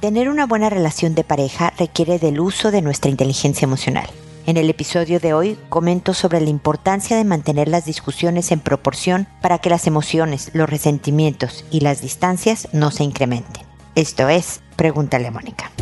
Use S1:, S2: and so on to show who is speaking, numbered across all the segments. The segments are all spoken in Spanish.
S1: Tener una buena relación de pareja requiere del uso de nuestra inteligencia emocional. En el episodio de hoy comento sobre la importancia de mantener las discusiones en proporción para que las emociones, los resentimientos y las distancias no se incrementen. Esto es, pregúntale a Mónica.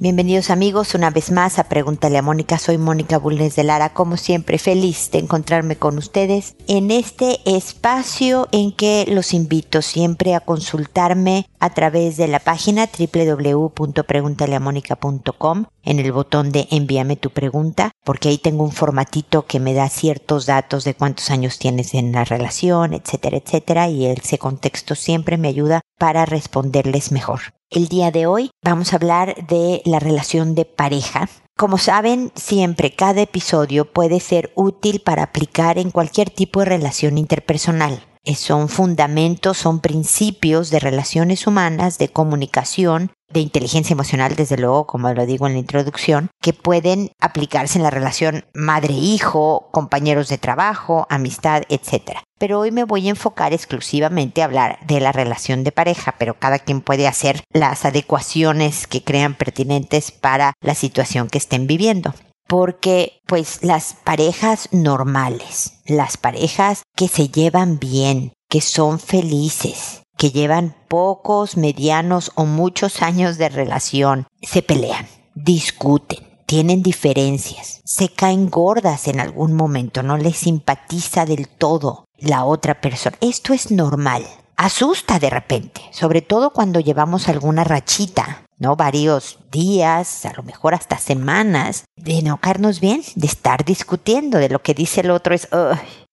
S1: Bienvenidos amigos una vez más a Pregúntale a Mónica. Soy Mónica Bulnes de Lara, como siempre feliz de encontrarme con ustedes en este espacio en que los invito siempre a consultarme a través de la página www.preguntaleamónica.com en el botón de envíame tu pregunta, porque ahí tengo un formatito que me da ciertos datos de cuántos años tienes en la relación, etcétera, etcétera, y ese contexto siempre me ayuda para responderles mejor. El día de hoy vamos a hablar de la relación de pareja. Como saben, siempre cada episodio puede ser útil para aplicar en cualquier tipo de relación interpersonal. Eh, son fundamentos, son principios de relaciones humanas, de comunicación, de inteligencia emocional, desde luego, como lo digo en la introducción, que pueden aplicarse en la relación madre-hijo, compañeros de trabajo, amistad, etc. Pero hoy me voy a enfocar exclusivamente a hablar de la relación de pareja, pero cada quien puede hacer las adecuaciones que crean pertinentes para la situación que estén viviendo porque pues las parejas normales, las parejas que se llevan bien, que son felices, que llevan pocos, medianos o muchos años de relación, se pelean, discuten, tienen diferencias, se caen gordas en algún momento, no les simpatiza del todo la otra persona. Esto es normal. Asusta de repente, sobre todo cuando llevamos alguna rachita ¿no? Varios días, a lo mejor hasta semanas, de no caernos bien, de estar discutiendo, de lo que dice el otro es,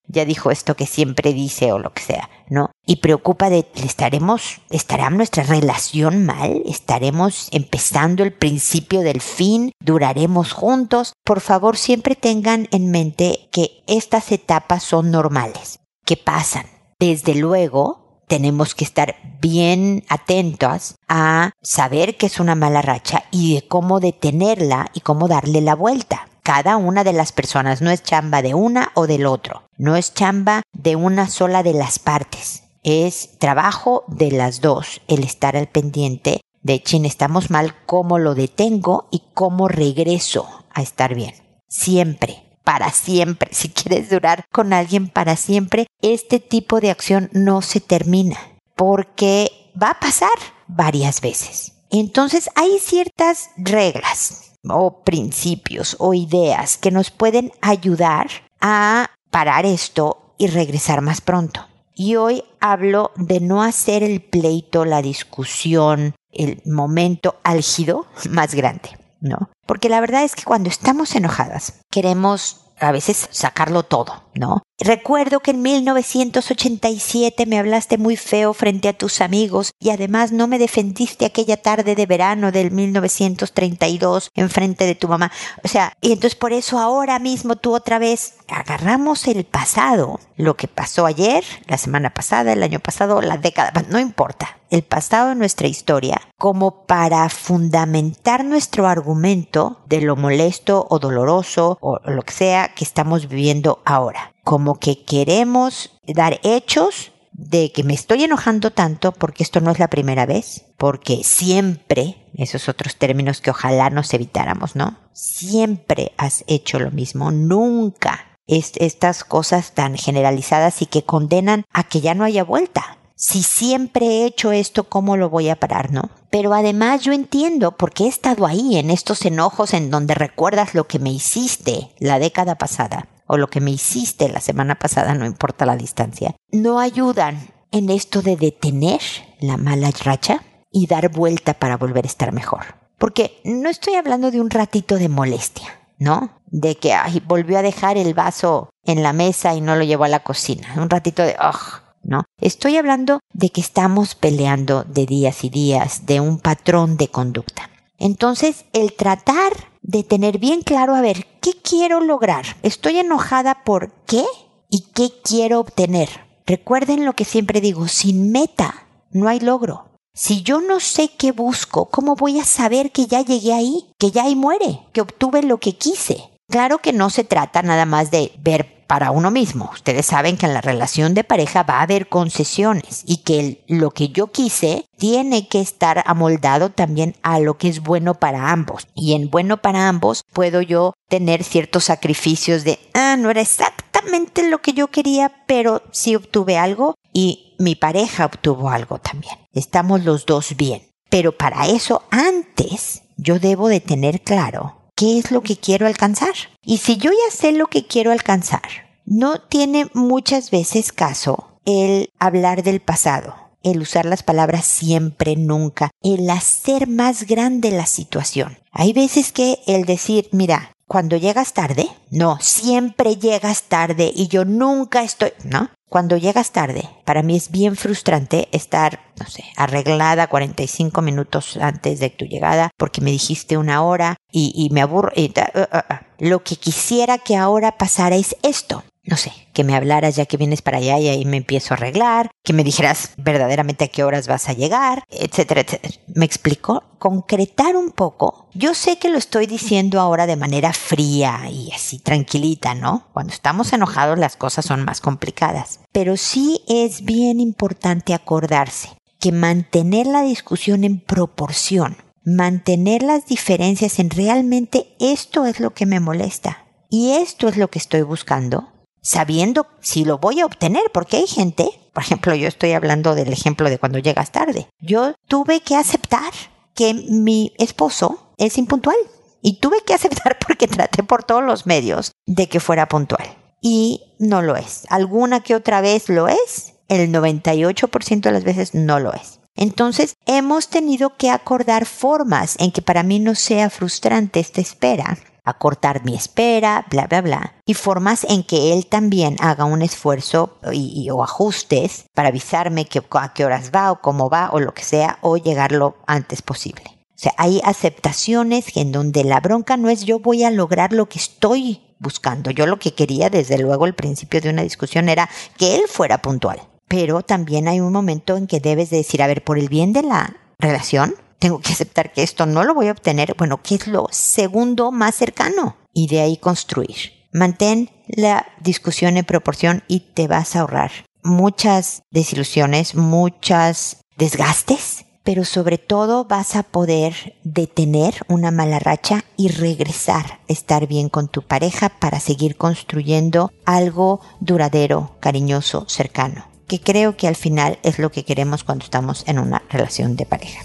S1: ya dijo esto que siempre dice o lo que sea, ¿no? Y preocupa de, ¿estaremos, estará nuestra relación mal? ¿Estaremos empezando el principio del fin? ¿Duraremos juntos? Por favor, siempre tengan en mente que estas etapas son normales, que pasan. Desde luego, tenemos que estar bien atentos a saber que es una mala racha y de cómo detenerla y cómo darle la vuelta. Cada una de las personas no es chamba de una o del otro, no es chamba de una sola de las partes, es trabajo de las dos el estar al pendiente de chin estamos mal, cómo lo detengo y cómo regreso a estar bien. Siempre para siempre, si quieres durar con alguien para siempre, este tipo de acción no se termina porque va a pasar varias veces. Entonces hay ciertas reglas o principios o ideas que nos pueden ayudar a parar esto y regresar más pronto. Y hoy hablo de no hacer el pleito, la discusión, el momento álgido más grande. ¿No? Porque la verdad es que cuando estamos enojadas, queremos a veces sacarlo todo, ¿no? Recuerdo que en 1987 me hablaste muy feo frente a tus amigos y además no me defendiste aquella tarde de verano del 1932 en frente de tu mamá. O sea, y entonces por eso ahora mismo tú otra vez agarramos el pasado, lo que pasó ayer, la semana pasada, el año pasado, la década, no importa el pasado de nuestra historia como para fundamentar nuestro argumento de lo molesto o doloroso o lo que sea que estamos viviendo ahora. Como que queremos dar hechos de que me estoy enojando tanto porque esto no es la primera vez, porque siempre, esos otros términos que ojalá nos evitáramos, ¿no? Siempre has hecho lo mismo, nunca estas cosas tan generalizadas y que condenan a que ya no haya vuelta si siempre he hecho esto, ¿cómo lo voy a parar, no? Pero además yo entiendo, porque he estado ahí en estos enojos en donde recuerdas lo que me hiciste la década pasada, o lo que me hiciste la semana pasada, no importa la distancia, no ayudan en esto de detener la mala racha y dar vuelta para volver a estar mejor. Porque no estoy hablando de un ratito de molestia, ¿no? De que ay, volvió a dejar el vaso en la mesa y no lo llevó a la cocina. Un ratito de, oh, ¿no? Estoy hablando de que estamos peleando de días y días, de un patrón de conducta. Entonces, el tratar de tener bien claro, a ver, ¿qué quiero lograr? ¿Estoy enojada por qué? ¿Y qué quiero obtener? Recuerden lo que siempre digo, sin meta no hay logro. Si yo no sé qué busco, ¿cómo voy a saber que ya llegué ahí? Que ya ahí muere, que obtuve lo que quise. Claro que no se trata nada más de ver para uno mismo. Ustedes saben que en la relación de pareja va a haber concesiones y que lo que yo quise tiene que estar amoldado también a lo que es bueno para ambos. Y en bueno para ambos puedo yo tener ciertos sacrificios de, ah, no era exactamente lo que yo quería, pero sí obtuve algo y mi pareja obtuvo algo también. Estamos los dos bien. Pero para eso antes yo debo de tener claro qué es lo que quiero alcanzar. Y si yo ya sé lo que quiero alcanzar, no tiene muchas veces caso el hablar del pasado, el usar las palabras siempre, nunca, el hacer más grande la situación. Hay veces que el decir, mira, cuando llegas tarde, no, siempre llegas tarde y yo nunca estoy, ¿no? Cuando llegas tarde, para mí es bien frustrante estar, no sé, arreglada 45 minutos antes de tu llegada porque me dijiste una hora y, me aburro. Uh, uh, uh. Lo que quisiera que ahora pasara es esto no sé, que me hablaras ya que vienes para allá y ahí me empiezo a arreglar, que me dijeras verdaderamente a qué horas vas a llegar, etcétera, etcétera. ¿Me explico? Concretar un poco. Yo sé que lo estoy diciendo ahora de manera fría y así tranquilita, ¿no? Cuando estamos enojados las cosas son más complicadas. Pero sí es bien importante acordarse que mantener la discusión en proporción, mantener las diferencias en realmente esto es lo que me molesta y esto es lo que estoy buscando, sabiendo si lo voy a obtener, porque hay gente, por ejemplo, yo estoy hablando del ejemplo de cuando llegas tarde. Yo tuve que aceptar que mi esposo es impuntual y tuve que aceptar porque traté por todos los medios de que fuera puntual. Y no lo es. Alguna que otra vez lo es, el 98% de las veces no lo es. Entonces, hemos tenido que acordar formas en que para mí no sea frustrante esta espera acortar mi espera, bla, bla, bla. Y formas en que él también haga un esfuerzo y, o ajustes para avisarme que, a qué horas va o cómo va o lo que sea o llegar lo antes posible. O sea, hay aceptaciones en donde la bronca no es yo voy a lograr lo que estoy buscando. Yo lo que quería, desde luego, al principio de una discusión era que él fuera puntual. Pero también hay un momento en que debes de decir, a ver, por el bien de la relación, tengo que aceptar que esto no lo voy a obtener, bueno, ¿qué es lo segundo más cercano? Y de ahí construir. Mantén la discusión en proporción y te vas a ahorrar muchas desilusiones, muchas desgastes, pero sobre todo vas a poder detener una mala racha y regresar, estar bien con tu pareja para seguir construyendo algo duradero, cariñoso, cercano, que creo que al final es lo que queremos cuando estamos en una relación de pareja.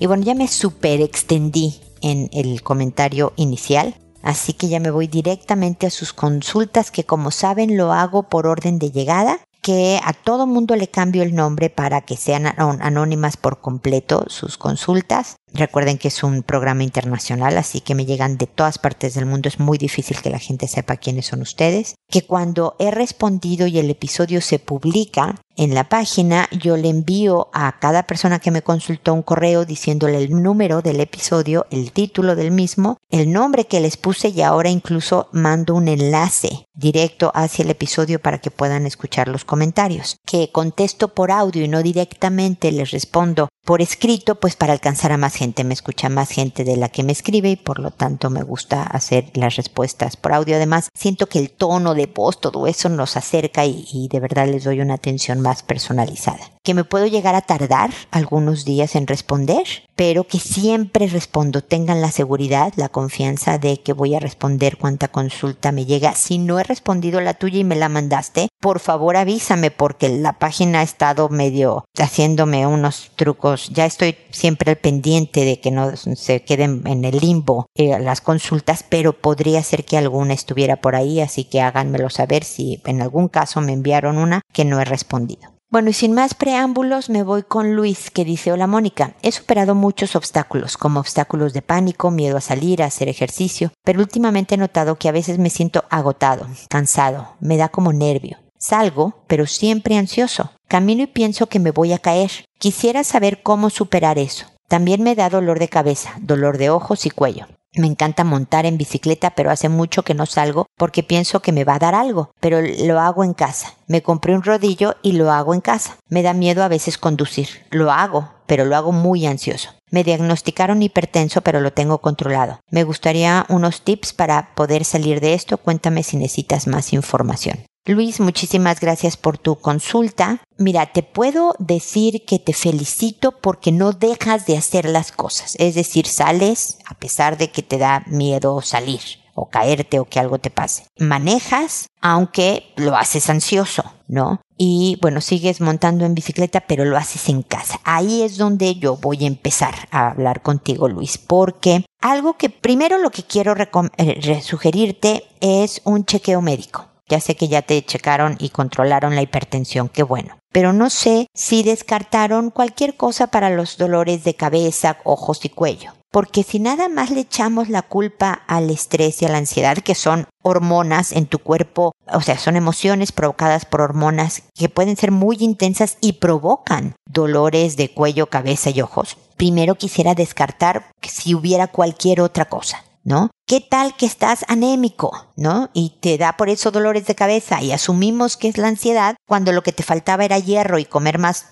S1: Y bueno, ya me super extendí en el comentario inicial, así que ya me voy directamente a sus consultas que como saben lo hago por orden de llegada que a todo mundo le cambio el nombre para que sean anónimas por completo sus consultas. Recuerden que es un programa internacional, así que me llegan de todas partes del mundo. Es muy difícil que la gente sepa quiénes son ustedes. Que cuando he respondido y el episodio se publica en la página, yo le envío a cada persona que me consultó un correo diciéndole el número del episodio, el título del mismo, el nombre que les puse y ahora incluso mando un enlace directo hacia el episodio para que puedan escuchar los comentarios. Que contesto por audio y no directamente les respondo por escrito, pues para alcanzar a más gente. Me escucha más gente de la que me escribe y por lo tanto me gusta hacer las respuestas por audio. Además, siento que el tono de voz, todo eso nos acerca y, de verdad les doy una atención más personalizada. Que me puedo llegar a tardar algunos días en responder, pero que siempre respondo. Tengan la seguridad, la confianza de que voy a responder cuanta consulta me llega. Si no he respondido la tuya y me la mandaste, por favor avísame porque la página ha estado medio haciéndome unos trucos. Ya estoy siempre al pendiente de que no se queden en el limbo eh, las consultas, pero podría ser que alguna estuviera por ahí, así que háganmelo saber si en algún caso me enviaron una que no he respondido. Bueno, y sin más preámbulos me voy con Luis, que dice, hola Mónica, he superado muchos obstáculos, como obstáculos de pánico, miedo a salir, a hacer ejercicio, pero últimamente he notado que a veces me siento agotado, cansado, me da como nervio. Salgo, pero siempre ansioso. Camino y pienso que me voy a caer. Quisiera saber cómo superar eso. También me da dolor de cabeza, dolor de ojos y cuello. Me encanta montar en bicicleta, pero hace mucho que no salgo porque pienso que me va a dar algo, pero lo hago en casa. Me compré un rodillo y lo hago en casa. Me da miedo a veces conducir. Lo hago, pero lo hago muy ansioso. Me diagnosticaron hipertenso, pero lo tengo controlado. Me gustaría unos tips para poder salir de esto. Cuéntame si necesitas más información. Luis, muchísimas gracias por tu consulta. Mira, te puedo decir que te felicito porque no dejas de hacer las cosas. Es decir, sales a pesar de que te da miedo salir o caerte o que algo te pase. Manejas, aunque lo haces ansioso, ¿no? Y bueno, sigues montando en bicicleta, pero lo haces en casa. Ahí es donde yo voy a empezar a hablar contigo, Luis, porque algo que primero lo que quiero eh, sugerirte es un chequeo médico. Ya sé que ya te checaron y controlaron la hipertensión, qué bueno. Pero no sé si descartaron cualquier cosa para los dolores de cabeza, ojos y cuello. Porque si nada más le echamos la culpa al estrés y a la ansiedad, que son hormonas en tu cuerpo, o sea, son emociones provocadas por hormonas que pueden ser muy intensas y provocan dolores de cuello, cabeza y ojos, primero quisiera descartar si hubiera cualquier otra cosa. ¿No? ¿Qué tal que estás anémico, ¿no? Y te da por eso dolores de cabeza y asumimos que es la ansiedad cuando lo que te faltaba era hierro y comer más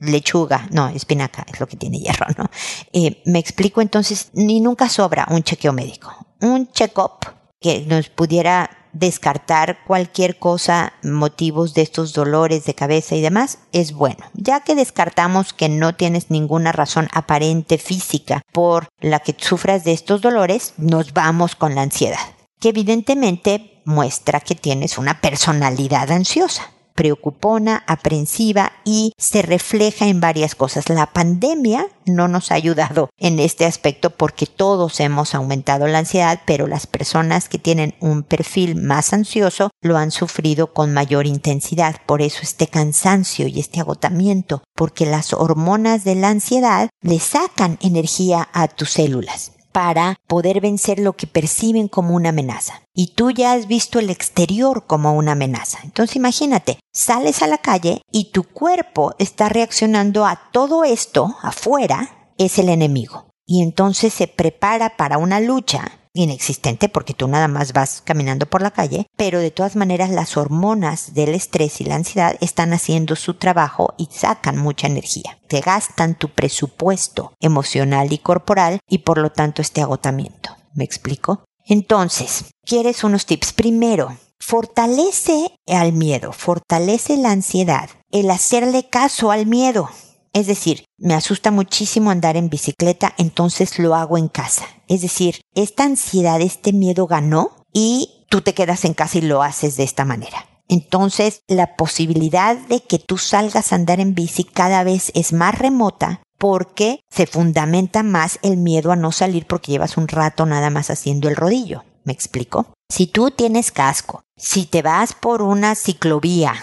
S1: lechuga, no, espinaca es lo que tiene hierro, ¿no? Eh, me explico entonces, ni nunca sobra un chequeo médico, un check-up que nos pudiera descartar cualquier cosa, motivos de estos dolores de cabeza y demás, es bueno. Ya que descartamos que no tienes ninguna razón aparente física por la que sufras de estos dolores, nos vamos con la ansiedad, que evidentemente muestra que tienes una personalidad ansiosa preocupona, aprensiva y se refleja en varias cosas. La pandemia no nos ha ayudado en este aspecto porque todos hemos aumentado la ansiedad, pero las personas que tienen un perfil más ansioso lo han sufrido con mayor intensidad. Por eso este cansancio y este agotamiento, porque las hormonas de la ansiedad le sacan energía a tus células para poder vencer lo que perciben como una amenaza. Y tú ya has visto el exterior como una amenaza. Entonces imagínate, sales a la calle y tu cuerpo está reaccionando a todo esto afuera, es el enemigo. Y entonces se prepara para una lucha inexistente porque tú nada más vas caminando por la calle, pero de todas maneras las hormonas del estrés y la ansiedad están haciendo su trabajo y sacan mucha energía. Te gastan tu presupuesto emocional y corporal y por lo tanto este agotamiento. ¿Me explico? Entonces, ¿quieres unos tips? Primero, fortalece al miedo, fortalece la ansiedad, el hacerle caso al miedo. Es decir, me asusta muchísimo andar en bicicleta, entonces lo hago en casa. Es decir, esta ansiedad, este miedo ganó y tú te quedas en casa y lo haces de esta manera. Entonces, la posibilidad de que tú salgas a andar en bici cada vez es más remota porque se fundamenta más el miedo a no salir porque llevas un rato nada más haciendo el rodillo. ¿Me explico? Si tú tienes casco, si te vas por una ciclovía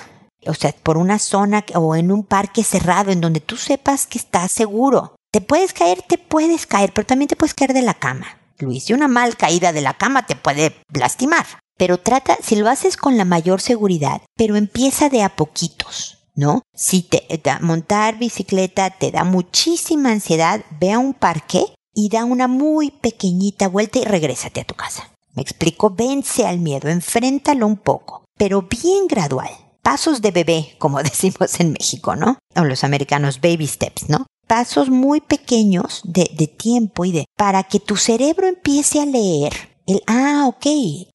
S1: o sea, por una zona o en un parque cerrado en donde tú sepas que estás seguro. Te puedes caer, te puedes caer, pero también te puedes caer de la cama. Luis, y una mal caída de la cama te puede lastimar. Pero trata, si lo haces con la mayor seguridad, pero empieza de a poquitos, ¿no? Si te montar bicicleta te da muchísima ansiedad, ve a un parque y da una muy pequeñita vuelta y regrésate a tu casa. Me explico, vence al miedo, enfréntalo un poco, pero bien gradual pasos de bebé, como decimos en México, ¿no? O los americanos baby steps, ¿no? Pasos muy pequeños de, de tiempo y de para que tu cerebro empiece a leer el, ah, ok,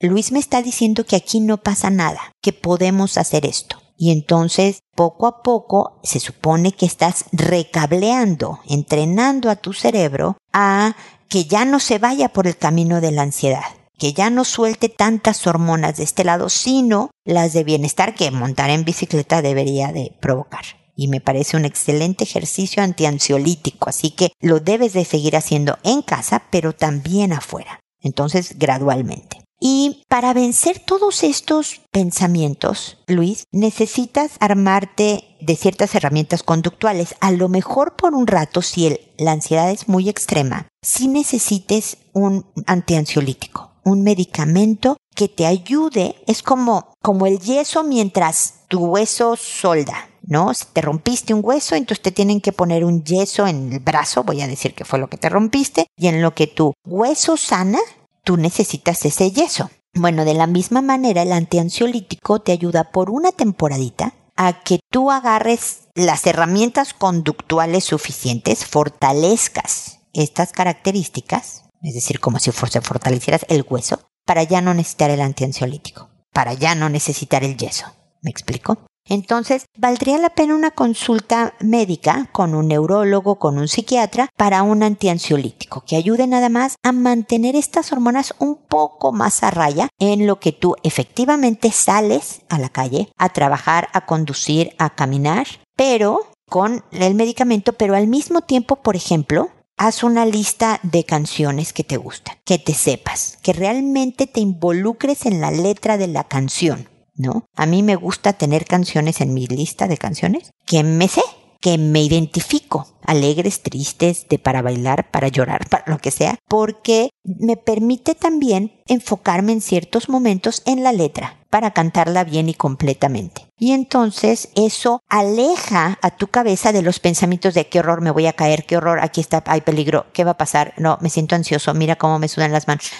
S1: Luis me está diciendo que aquí no pasa nada, que podemos hacer esto. Y entonces, poco a poco, se supone que estás recableando, entrenando a tu cerebro a que ya no se vaya por el camino de la ansiedad que ya no suelte tantas hormonas de este lado, sino las de bienestar que montar en bicicleta debería de provocar. Y me parece un excelente ejercicio antiansiolítico, así que lo debes de seguir haciendo en casa, pero también afuera. Entonces, gradualmente. Y para vencer todos estos pensamientos, Luis, necesitas armarte de ciertas herramientas conductuales. A lo mejor por un rato, si la ansiedad es muy extrema, si necesites un antiansiolítico un medicamento que te ayude, es como, como el yeso mientras tu hueso solda. ¿no? Si te rompiste un hueso, entonces te tienen que poner un yeso en el brazo, voy a decir que fue lo que te rompiste, y en lo que tu hueso sana, tú necesitas ese yeso. Bueno, de la misma manera, el antiansiolítico te ayuda por una temporadita a que tú agarres las herramientas conductuales suficientes, fortalezcas estas características, es decir, como si fortalecieras el hueso, para ya no necesitar el antiansiolítico, para ya no necesitar el yeso. ¿Me explico? Entonces, valdría la pena una consulta médica con un neurólogo, con un psiquiatra, para un antiansiolítico que ayude nada más a mantener estas hormonas un poco más a raya en lo que tú efectivamente sales a la calle a trabajar, a conducir, a caminar, pero con el medicamento, pero al mismo tiempo, por ejemplo, haz una lista de canciones que te gustan, que te sepas, que realmente te involucres en la letra de la canción, ¿no? A mí me gusta tener canciones en mi lista de canciones que me sé, que me identifico, alegres, tristes, de para bailar, para llorar, para lo que sea, porque me permite también enfocarme en ciertos momentos en la letra para cantarla bien y completamente. Y entonces eso aleja a tu cabeza de los pensamientos de qué horror me voy a caer, qué horror, aquí está, hay peligro, qué va a pasar, no, me siento ansioso, mira cómo me sudan las manos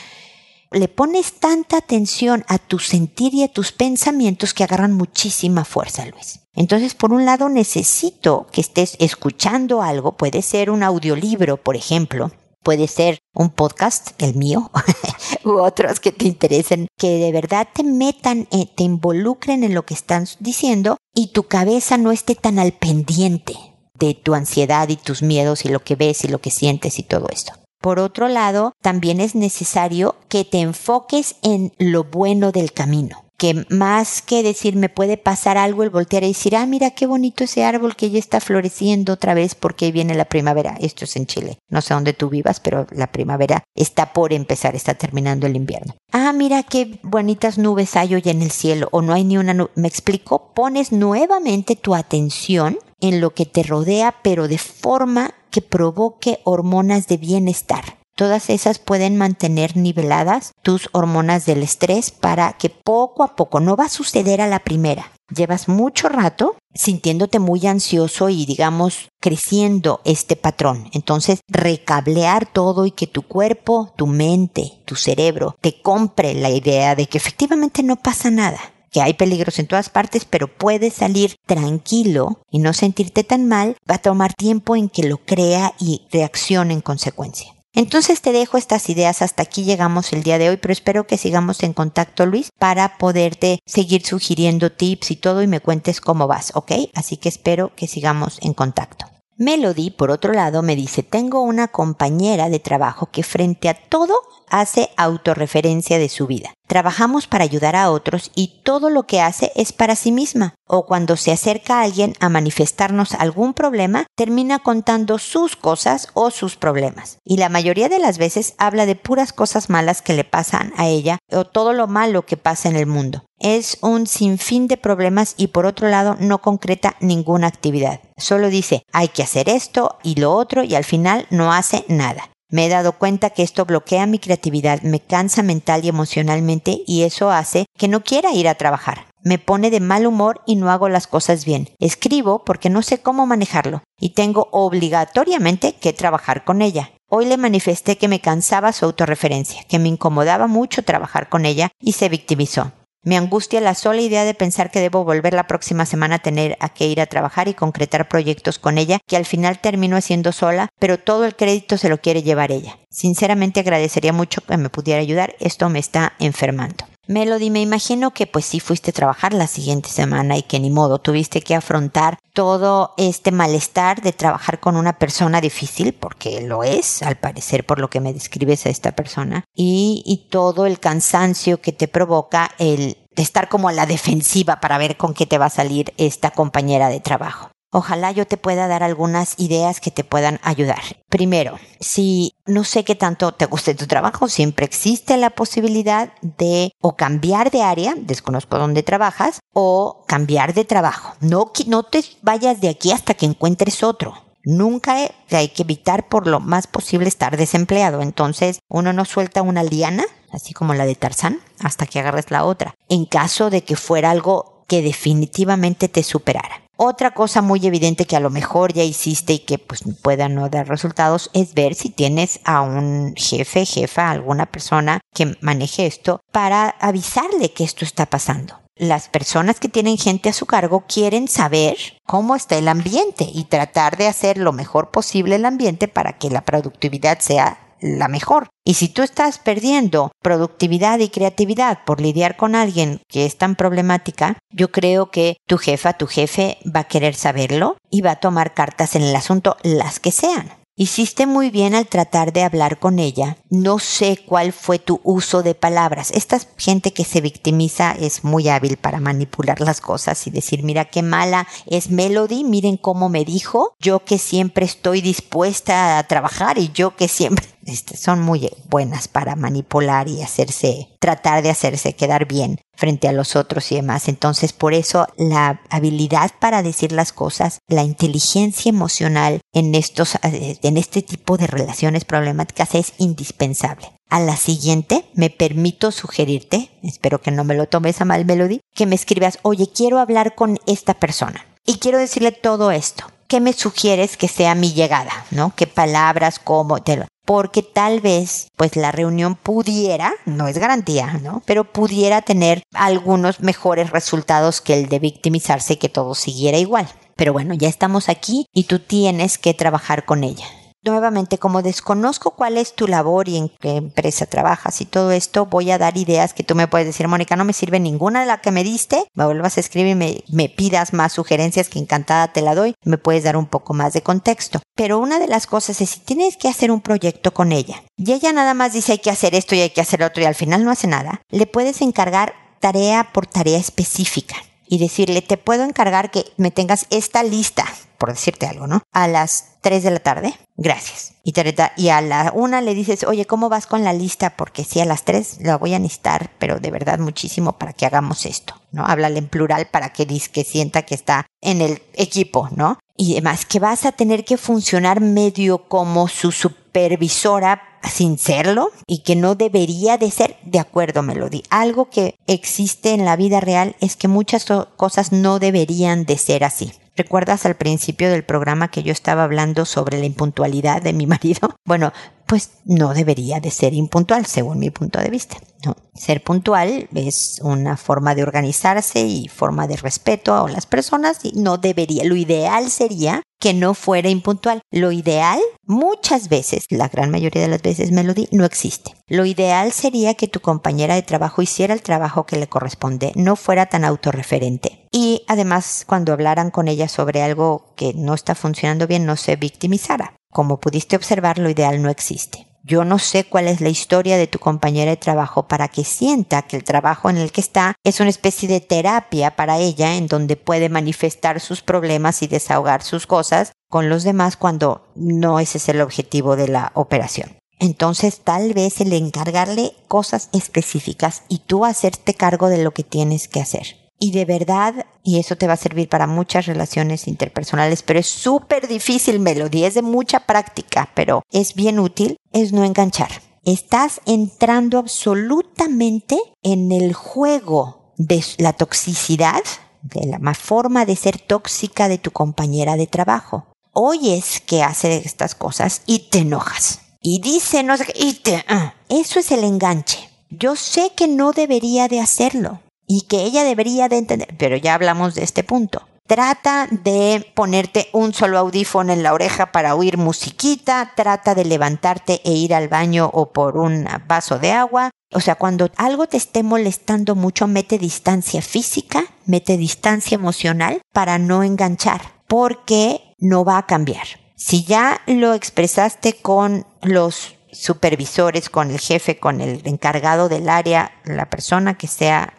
S1: le pones tanta atención a tu sentir y a tus pensamientos que agarran muchísima fuerza, Luis. Entonces, por un lado, necesito que estés escuchando algo, puede ser un audiolibro, por ejemplo, puede ser un podcast, el mío, u otros que te interesen, que de verdad te metan, eh, te involucren en lo que están diciendo y tu cabeza no esté tan al pendiente de tu ansiedad y tus miedos y lo que ves y lo que sientes y todo esto. Por otro lado, también es necesario que te enfoques en lo bueno del camino que más que decir me puede pasar algo, el voltear y decir, ah, mira qué bonito ese árbol que ya está floreciendo otra vez porque viene la primavera. Esto es en Chile. No sé dónde tú vivas, pero la primavera está por empezar, está terminando el invierno. Ah, mira qué bonitas nubes hay hoy en el cielo o no hay ni una nube. Me explico, pones nuevamente tu atención en lo que te rodea, pero de forma que provoque hormonas de bienestar. Todas esas pueden mantener niveladas tus hormonas del estrés para que poco a poco, no va a suceder a la primera. Llevas mucho rato sintiéndote muy ansioso y digamos creciendo este patrón. Entonces, recablear todo y que tu cuerpo, tu mente, tu cerebro te compre la idea de que efectivamente no pasa nada que hay peligros en todas partes, pero puedes salir tranquilo y no sentirte tan mal, va a tomar tiempo en que lo crea y reaccione en consecuencia. Entonces te dejo estas ideas, hasta aquí llegamos el día de hoy, pero espero que sigamos en contacto Luis para poderte seguir sugiriendo tips y todo y me cuentes cómo vas, ¿ok? Así que espero que sigamos en contacto. Melody, por otro lado, me dice, tengo una compañera de trabajo que frente a todo hace autorreferencia de su vida. Trabajamos para ayudar a otros y todo lo que hace es para sí misma. O cuando se acerca alguien a manifestarnos algún problema, termina contando sus cosas o sus problemas. Y la mayoría de las veces habla de puras cosas malas que le pasan a ella o todo lo malo que pasa en el mundo. Es un sinfín de problemas y por otro lado no concreta ninguna actividad. Solo dice hay que hacer esto y lo otro y al final no hace nada. Me he dado cuenta que esto bloquea mi creatividad, me cansa mental y emocionalmente y eso hace que no quiera ir a trabajar. Me pone de mal humor y no hago las cosas bien. Escribo porque no sé cómo manejarlo y tengo obligatoriamente que trabajar con ella. Hoy le manifesté que me cansaba su autorreferencia, que me incomodaba mucho trabajar con ella y se victimizó. Me angustia la sola idea de pensar que debo volver la próxima semana a tener a que ir a trabajar y concretar proyectos con ella, que al final termino haciendo sola, pero todo el crédito se lo quiere llevar ella. Sinceramente agradecería mucho que me pudiera ayudar, esto me está enfermando. Melody, me imagino que pues sí fuiste a trabajar la siguiente semana y que ni modo tuviste que afrontar todo este malestar de trabajar con una persona difícil, porque lo es, al parecer por lo que me describes a esta persona, y, todo el cansancio que te provoca el de estar como a la defensiva para ver con qué te va a salir esta compañera de trabajo. Ojalá yo te pueda dar algunas ideas que te puedan ayudar. Primero, si no sé qué tanto te guste tu trabajo, siempre existe la posibilidad de o cambiar de área, desconozco dónde trabajas, o cambiar de trabajo. No, no te vayas de aquí hasta que encuentres otro. Nunca hay que evitar por lo más posible estar desempleado. Entonces, uno no suelta una liana, así como la de Tarzán, hasta que agarres la otra. En caso de que fuera algo que definitivamente te superara. Otra cosa muy evidente que a lo mejor ya hiciste y que pues pueda no dar resultados es ver si tienes a un jefe, jefa, alguna persona que maneje esto para avisarle que esto está pasando. Las personas que tienen gente a su cargo quieren saber cómo está el ambiente y tratar de hacer lo mejor posible el ambiente para que la productividad sea la mejor. Y si tú estás perdiendo productividad y creatividad por lidiar con alguien que es tan problemática, yo creo que tu jefa, tu jefe va a querer saberlo y va a tomar cartas en el asunto, las que sean. Hiciste muy bien al tratar de hablar con ella. No sé cuál fue tu uso de palabras. Esta gente que se victimiza es muy hábil para manipular las cosas y decir, mira qué mala es Melody, miren cómo me dijo, yo que siempre estoy dispuesta a trabajar y yo que siempre este, son muy buenas para manipular y hacerse, tratar de hacerse quedar bien frente a los otros y demás. Entonces, por eso la habilidad para decir las cosas, la inteligencia emocional en estos, eh, en este tipo de relaciones problemáticas es indispensable. A la siguiente, me permito sugerirte, espero que no me lo tomes a mal, Melody, que me escribas, oye, quiero hablar con esta persona y quiero decirle todo esto. ¿Qué me sugieres que sea mi llegada? ¿No? ¿Qué palabras, cómo? Te lo porque tal vez pues la reunión pudiera, no es garantía, ¿no? Pero pudiera tener algunos mejores resultados que el de victimizarse y que todo siguiera igual. Pero bueno, ya estamos aquí y tú tienes que trabajar con ella nuevamente, como desconozco cuál es tu labor y en qué empresa trabajas y todo esto, voy a dar ideas que tú me puedes decir, Mónica, no me sirve ninguna de la que me diste, me vuelvas a escribir y me, me pidas más sugerencias que encantada te la doy, me puedes dar un poco más de contexto. Pero una de las cosas es si tienes que hacer un proyecto con ella y ella nada más dice hay que hacer esto y hay que hacer otro y al final no hace nada, le puedes encargar tarea por tarea específica y decirle, te puedo encargar que me tengas esta lista, por decirte algo, ¿no? A las 3 de la tarde, gracias. Y, y a la una le dices, oye, ¿cómo vas con la lista? Porque si a las 3 la voy a necesitar, pero de verdad muchísimo para que hagamos esto, ¿no? Háblale en plural para que, que sienta que está en el equipo, ¿no? Y además que vas a tener que funcionar medio como su supervisora sin serlo y que no debería de ser de acuerdo, Melody. Algo que existe en la vida real es que muchas cosas no deberían de ser así. ¿Recuerdas al principio del programa que yo estaba hablando sobre la impuntualidad de mi marido? Bueno, pues no debería de ser impuntual, según mi punto de vista. No. Ser puntual es una forma de organizarse y forma de respeto a las personas y no debería. Lo ideal sería que no fuera impuntual. Lo ideal, muchas veces, la gran mayoría de las veces, Melody, no existe. Lo ideal sería que tu compañera de trabajo hiciera el trabajo que le corresponde, no fuera tan autorreferente. Y además, cuando hablaran con ella sobre algo que no está funcionando bien, no se victimizara. Como pudiste observar, lo ideal no existe. Yo no sé cuál es la historia de tu compañera de trabajo para que sienta que el trabajo en el que está es una especie de terapia para ella en donde puede manifestar sus problemas y desahogar sus cosas con los demás cuando no ese es el objetivo de la operación. Entonces tal vez el encargarle cosas específicas y tú hacerte cargo de lo que tienes que hacer. Y de verdad, y eso te va a servir para muchas relaciones interpersonales, pero es súper difícil, Melody, es de mucha práctica, pero es bien útil, es no enganchar. Estás entrando absolutamente en el juego de la toxicidad, de la forma de ser tóxica de tu compañera de trabajo. Oyes que hace estas cosas y te enojas. Y dice, no sé qué, y te... Ah, eso es el enganche. Yo sé que no debería de hacerlo y que ella debería de entender, pero ya hablamos de este punto. Trata de ponerte un solo audífono en la oreja para oír musiquita, trata de levantarte e ir al baño o por un vaso de agua. O sea, cuando algo te esté molestando mucho, mete distancia física, mete distancia emocional para no enganchar, porque no va a cambiar. Si ya lo expresaste con los supervisores, con el jefe, con el encargado del área, la persona que sea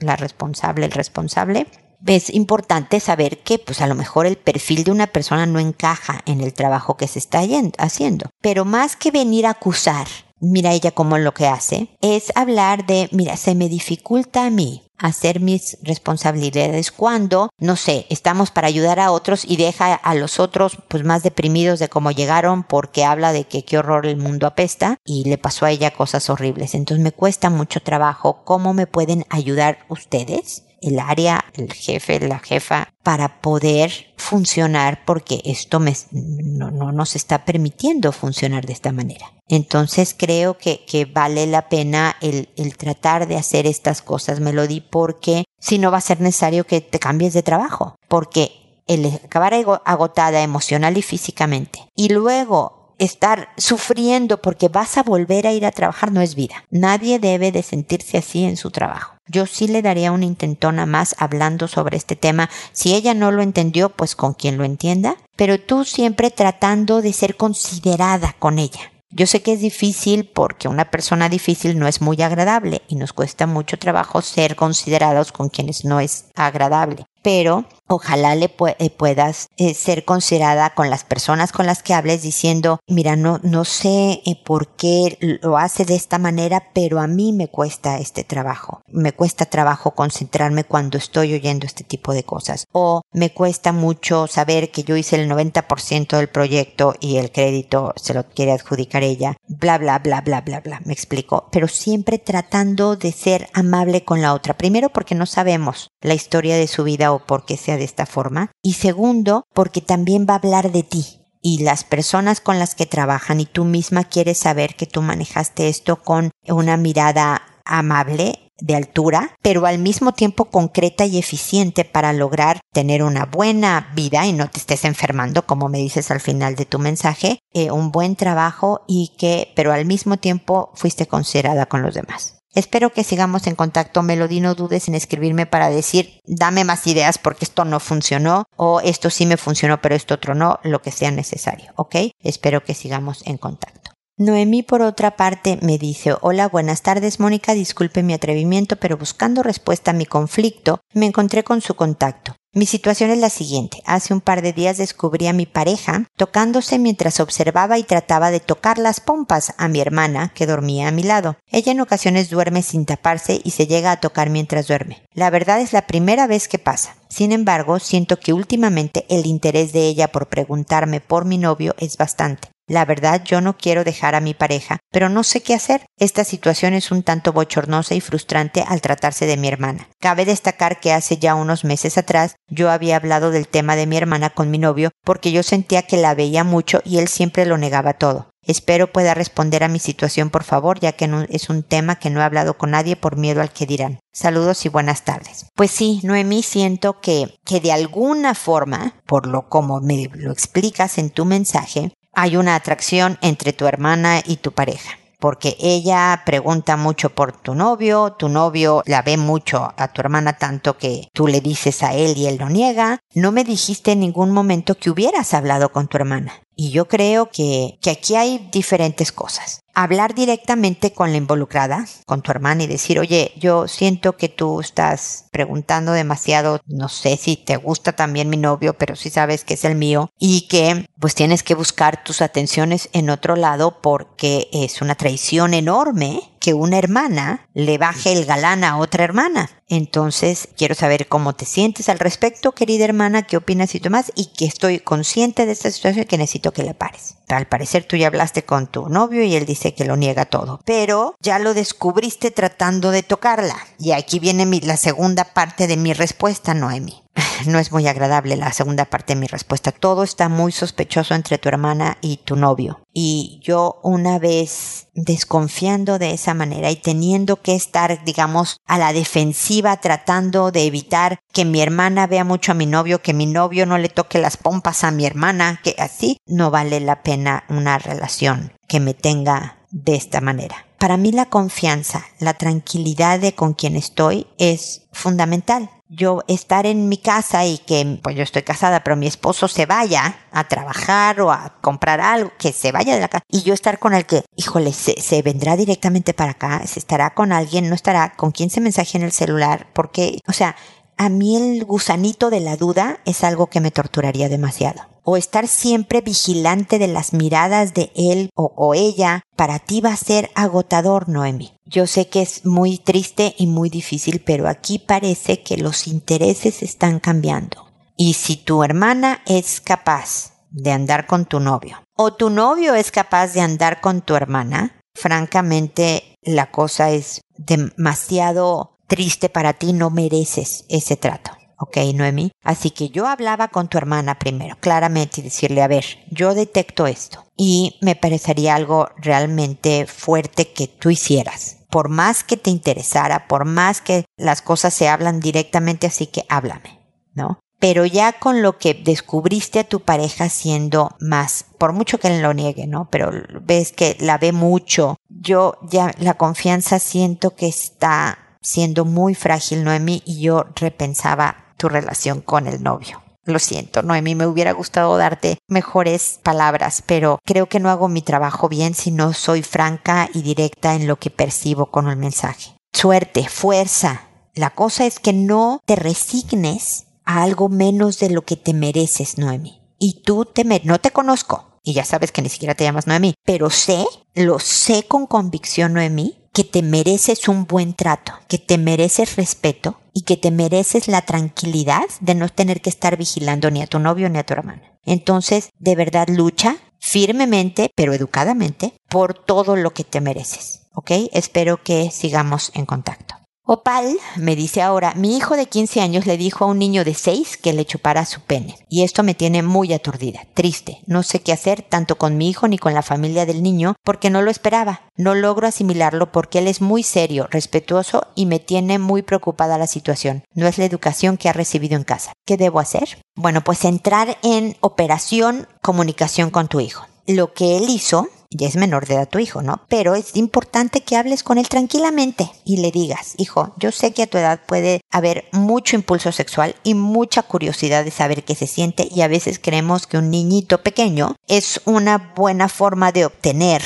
S1: la responsable, el responsable, es importante saber que pues a lo mejor el perfil de una persona no encaja en el trabajo que se está haciendo. Pero más que venir a acusar, mira ella cómo lo que hace, es hablar de, mira, se me dificulta a mí hacer mis responsabilidades cuando, no sé, estamos para ayudar a otros y deja a los otros pues más deprimidos de cómo llegaron porque habla de que qué horror el mundo apesta y le pasó a ella cosas horribles. Entonces me cuesta mucho trabajo. ¿Cómo me pueden ayudar ustedes? El área, el jefe, la jefa, para poder funcionar porque esto no, no nos está permitiendo funcionar de esta manera. Entonces creo que, vale la pena el, el, tratar de hacer estas cosas, Melody, porque si no va a ser necesario que te cambies de trabajo, porque el acabar agotada emocional y físicamente y luego estar sufriendo porque vas a volver a ir a trabajar no es vida. Nadie debe de sentirse así en su trabajo. Yo sí le daría una intentona más hablando sobre este tema. Si ella no lo entendió, pues con quien lo entienda, pero tú siempre tratando de ser considerada con ella. Yo sé que es difícil porque una persona difícil no es muy agradable y nos cuesta mucho trabajo ser considerados con quienes no es agradable pero ojalá le eh, puedas eh, ser considerada con las personas con las que hables diciendo, mira, no, no sé eh, por qué lo hace de esta manera, pero a mí me cuesta este trabajo. Me cuesta trabajo concentrarme cuando estoy oyendo este tipo de cosas. O me cuesta mucho saber que yo hice el 90% del proyecto y el crédito se lo quiere adjudicar ella. Bla, bla, bla, bla, bla, bla. Me explico. Pero siempre tratando de ser amable con la otra. Primero porque no sabemos la historia de su vida o porque sea de esta forma. Y segundo, porque también va a hablar de ti. Y las personas con las que trabajan y tú misma quieres saber que tú manejaste esto con una mirada amable, de altura, pero al mismo tiempo concreta y eficiente para lograr tener una buena vida y no te estés enfermando, como me dices al final de tu mensaje, eh, un buen trabajo y que, pero al mismo tiempo fuiste considerada con los demás. Espero que sigamos en contacto. Melody, no dudes en escribirme para decir, dame más ideas porque esto no funcionó o esto sí me funcionó pero esto otro no, lo que sea necesario, ¿ok? Espero que sigamos en contacto. Noemí, por otra parte, me dice, hola, buenas tardes, Mónica, disculpe mi atrevimiento, pero buscando respuesta a mi conflicto, me encontré con su contacto. Mi situación es la siguiente. Hace un par de días descubrí a mi pareja tocándose mientras observaba y trataba de tocar las pompas a mi hermana que dormía a mi lado. Ella en ocasiones duerme sin taparse y se llega a tocar mientras duerme. La verdad es la primera vez que pasa. Sin embargo, siento que últimamente el interés de ella por preguntarme por mi novio es bastante. La verdad yo no quiero dejar a mi pareja, pero no sé qué hacer. Esta situación es un tanto bochornosa y frustrante al tratarse de mi hermana. Cabe destacar que hace ya unos meses atrás yo había hablado del tema de mi hermana con mi novio porque yo sentía que la veía mucho y él siempre lo negaba todo. Espero pueda responder a mi situación, por favor, ya que no, es un tema que no he hablado con nadie por miedo al que dirán. Saludos y buenas tardes. Pues sí, Noemí, siento que, que de alguna forma, por lo como me lo explicas en tu mensaje, hay una atracción entre tu hermana y tu pareja. Porque ella pregunta mucho por tu novio, tu novio la ve mucho a tu hermana tanto que tú le dices a él y él lo niega. No me dijiste en ningún momento que hubieras hablado con tu hermana. Y yo creo que, que aquí hay diferentes cosas hablar directamente con la involucrada, con tu hermana y decir, oye, yo siento que tú estás preguntando demasiado, no sé si te gusta también mi novio, pero sí sabes que es el mío y que pues tienes que buscar tus atenciones en otro lado porque es una traición enorme que una hermana le baje el galán a otra hermana. Entonces, quiero saber cómo te sientes al respecto, querida hermana, qué opinas y demás, y que estoy consciente de esta situación y que necesito que le pares. Al parecer tú ya hablaste con tu novio y él dice que lo niega todo, pero ya lo descubriste tratando de tocarla. Y aquí viene la segunda parte de mi respuesta, Noemi no es muy agradable la segunda parte de mi respuesta. Todo está muy sospechoso entre tu hermana y tu novio. Y yo una vez desconfiando de esa manera y teniendo que estar, digamos, a la defensiva tratando de evitar que mi hermana vea mucho a mi novio, que mi novio no le toque las pompas a mi hermana, que así no vale la pena una relación que me tenga de esta manera. Para mí la confianza, la tranquilidad de con quien estoy es fundamental yo estar en mi casa y que, pues yo estoy casada, pero mi esposo se vaya a trabajar o a comprar algo, que se vaya de la casa, y yo estar con el que, híjole, se, se vendrá directamente para acá, se estará con alguien, no estará, con quién se mensaje en el celular, porque, o sea, a mí el gusanito de la duda es algo que me torturaría demasiado o estar siempre vigilante de las miradas de él o, ella, para ti va a ser agotador, Noemi. Yo sé que es muy triste y muy difícil, pero aquí parece que los intereses están cambiando. Y si tu hermana es capaz de andar con tu novio, o tu novio es capaz de andar con tu hermana, francamente la cosa es demasiado triste para ti, no mereces ese trato. ¿ok, Noemi? Así que yo hablaba con tu hermana primero, claramente, y decirle, a ver, yo detecto esto y me parecería algo realmente fuerte que tú hicieras. Por más que te interesara, por más que las cosas se hablan directamente, así que háblame, ¿no? Pero ya con lo que descubriste a tu pareja siendo más, por mucho que él lo niegue, ¿no? Pero ves que la ve mucho, yo ya la confianza siento que está siendo muy frágil, Noemi, y yo repensaba tu relación con el novio. Lo siento, Noemi, me hubiera gustado darte mejores palabras, pero creo que no hago mi trabajo bien si no soy franca y directa en lo que percibo con el mensaje. Suerte, fuerza. La cosa es que no te resignes a algo menos de lo que te mereces, Noemi. Y tú te no te conozco, y ya sabes que ni siquiera te llamas Noemi, pero sé, lo sé con convicción, Noemi, que te mereces un buen trato, que te mereces respeto y que te mereces la tranquilidad de no tener que estar vigilando ni a tu novio ni a tu hermana. Entonces, de verdad lucha firmemente, pero educadamente, por todo lo que te mereces. ¿Ok? Espero que sigamos en contacto. Opal me dice ahora, mi hijo de 15 años le dijo a un niño de 6 que le chupara su pene. Y esto me tiene muy aturdida, triste. No sé qué hacer tanto con mi hijo ni con la familia del niño porque no lo esperaba. No logro asimilarlo porque él es muy serio, respetuoso y me tiene muy preocupada la situación. No es la educación que ha recibido en casa. ¿Qué debo hacer? Bueno, pues entrar en operación comunicación con tu hijo. Lo que él hizo ya es menor de edad tu hijo, ¿no? Pero es importante que hables con él tranquilamente y le digas, hijo, yo sé que a tu edad puede haber mucho impulso sexual y mucha curiosidad de saber qué se siente y a veces creemos que un niñito pequeño es una buena forma de obtener,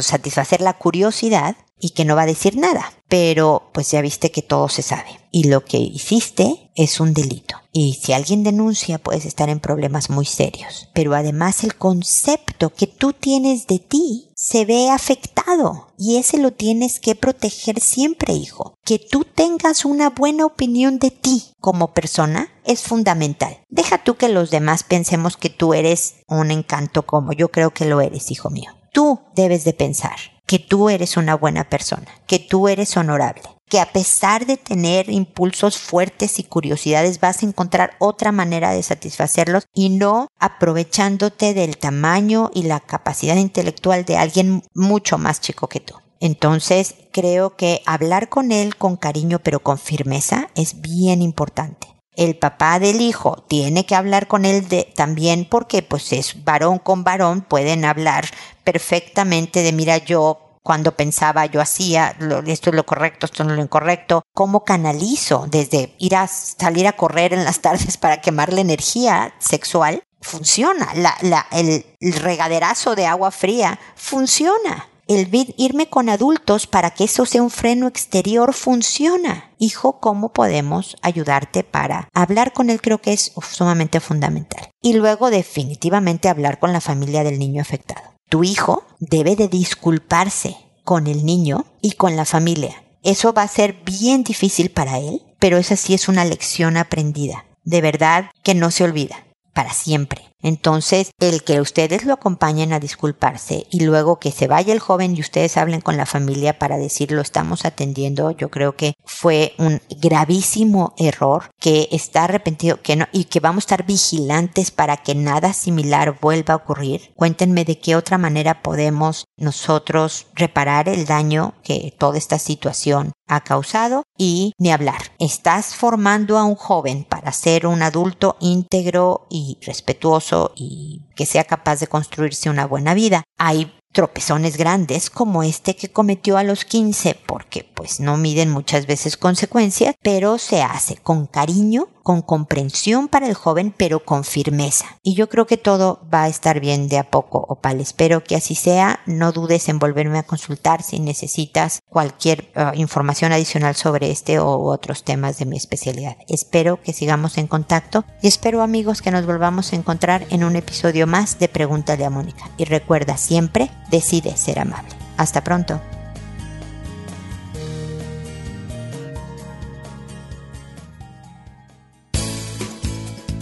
S1: satisfacer la curiosidad y que no va a decir nada. Pero pues ya viste que todo se sabe. Y lo que hiciste es un delito. Y si alguien denuncia puedes estar en problemas muy serios. Pero además el concepto que tú tienes de ti se ve afectado. Y ese lo tienes que proteger siempre, hijo. Que tú tengas una buena opinión de ti como persona es fundamental. Deja tú que los demás pensemos que tú eres un encanto como yo creo que lo eres, hijo mío. Tú debes de pensar que tú eres una buena persona, que tú eres honorable, que a pesar de tener impulsos fuertes y curiosidades vas a encontrar otra manera de satisfacerlos y no aprovechándote del tamaño y la capacidad intelectual de alguien mucho más chico que tú. Entonces creo que hablar con él con cariño pero con firmeza es bien importante el papá del hijo tiene que hablar con él de, también porque pues es varón con varón, pueden hablar perfectamente de mira yo cuando pensaba yo hacía esto es lo correcto, esto no es lo incorrecto, cómo canalizo desde ir a salir a correr en las tardes para quemar la energía sexual, funciona, la, la, el regaderazo de agua fría funciona el irme con adultos para que eso sea un freno exterior funciona. Hijo, ¿cómo podemos ayudarte para hablar con él? Creo que es sumamente fundamental. Y luego definitivamente hablar con la familia del niño afectado. Tu hijo debe de disculparse con el niño y con la familia. Eso va a ser bien difícil para él, pero esa sí es una lección aprendida. De verdad que no se olvida. Para siempre. Entonces, el que ustedes lo acompañen a disculparse y luego que se vaya el joven y ustedes hablen con la familia para decir lo estamos atendiendo, yo creo que fue un gravísimo error que está arrepentido que no, y que vamos a estar vigilantes para que nada similar vuelva a ocurrir. Cuéntenme de qué otra manera podemos nosotros reparar el daño que toda esta situación ha causado y ni hablar. Estás formando a un joven para ser un adulto íntegro y respetuoso y que sea capaz de construirse una buena vida. Hay tropezones grandes como este que cometió a los 15 porque pues no miden muchas veces consecuencias, pero se hace con cariño, con comprensión para el joven, pero con firmeza. Y yo creo que todo va a estar bien de a poco, Opal. Espero que así sea. No dudes en volverme a consultar si necesitas cualquier uh, información adicional sobre este o otros temas de mi especialidad. Espero que sigamos en contacto y espero amigos que nos volvamos a encontrar en un episodio más de Pregúntale a Mónica. Y recuerda siempre, decide ser amable. Hasta pronto.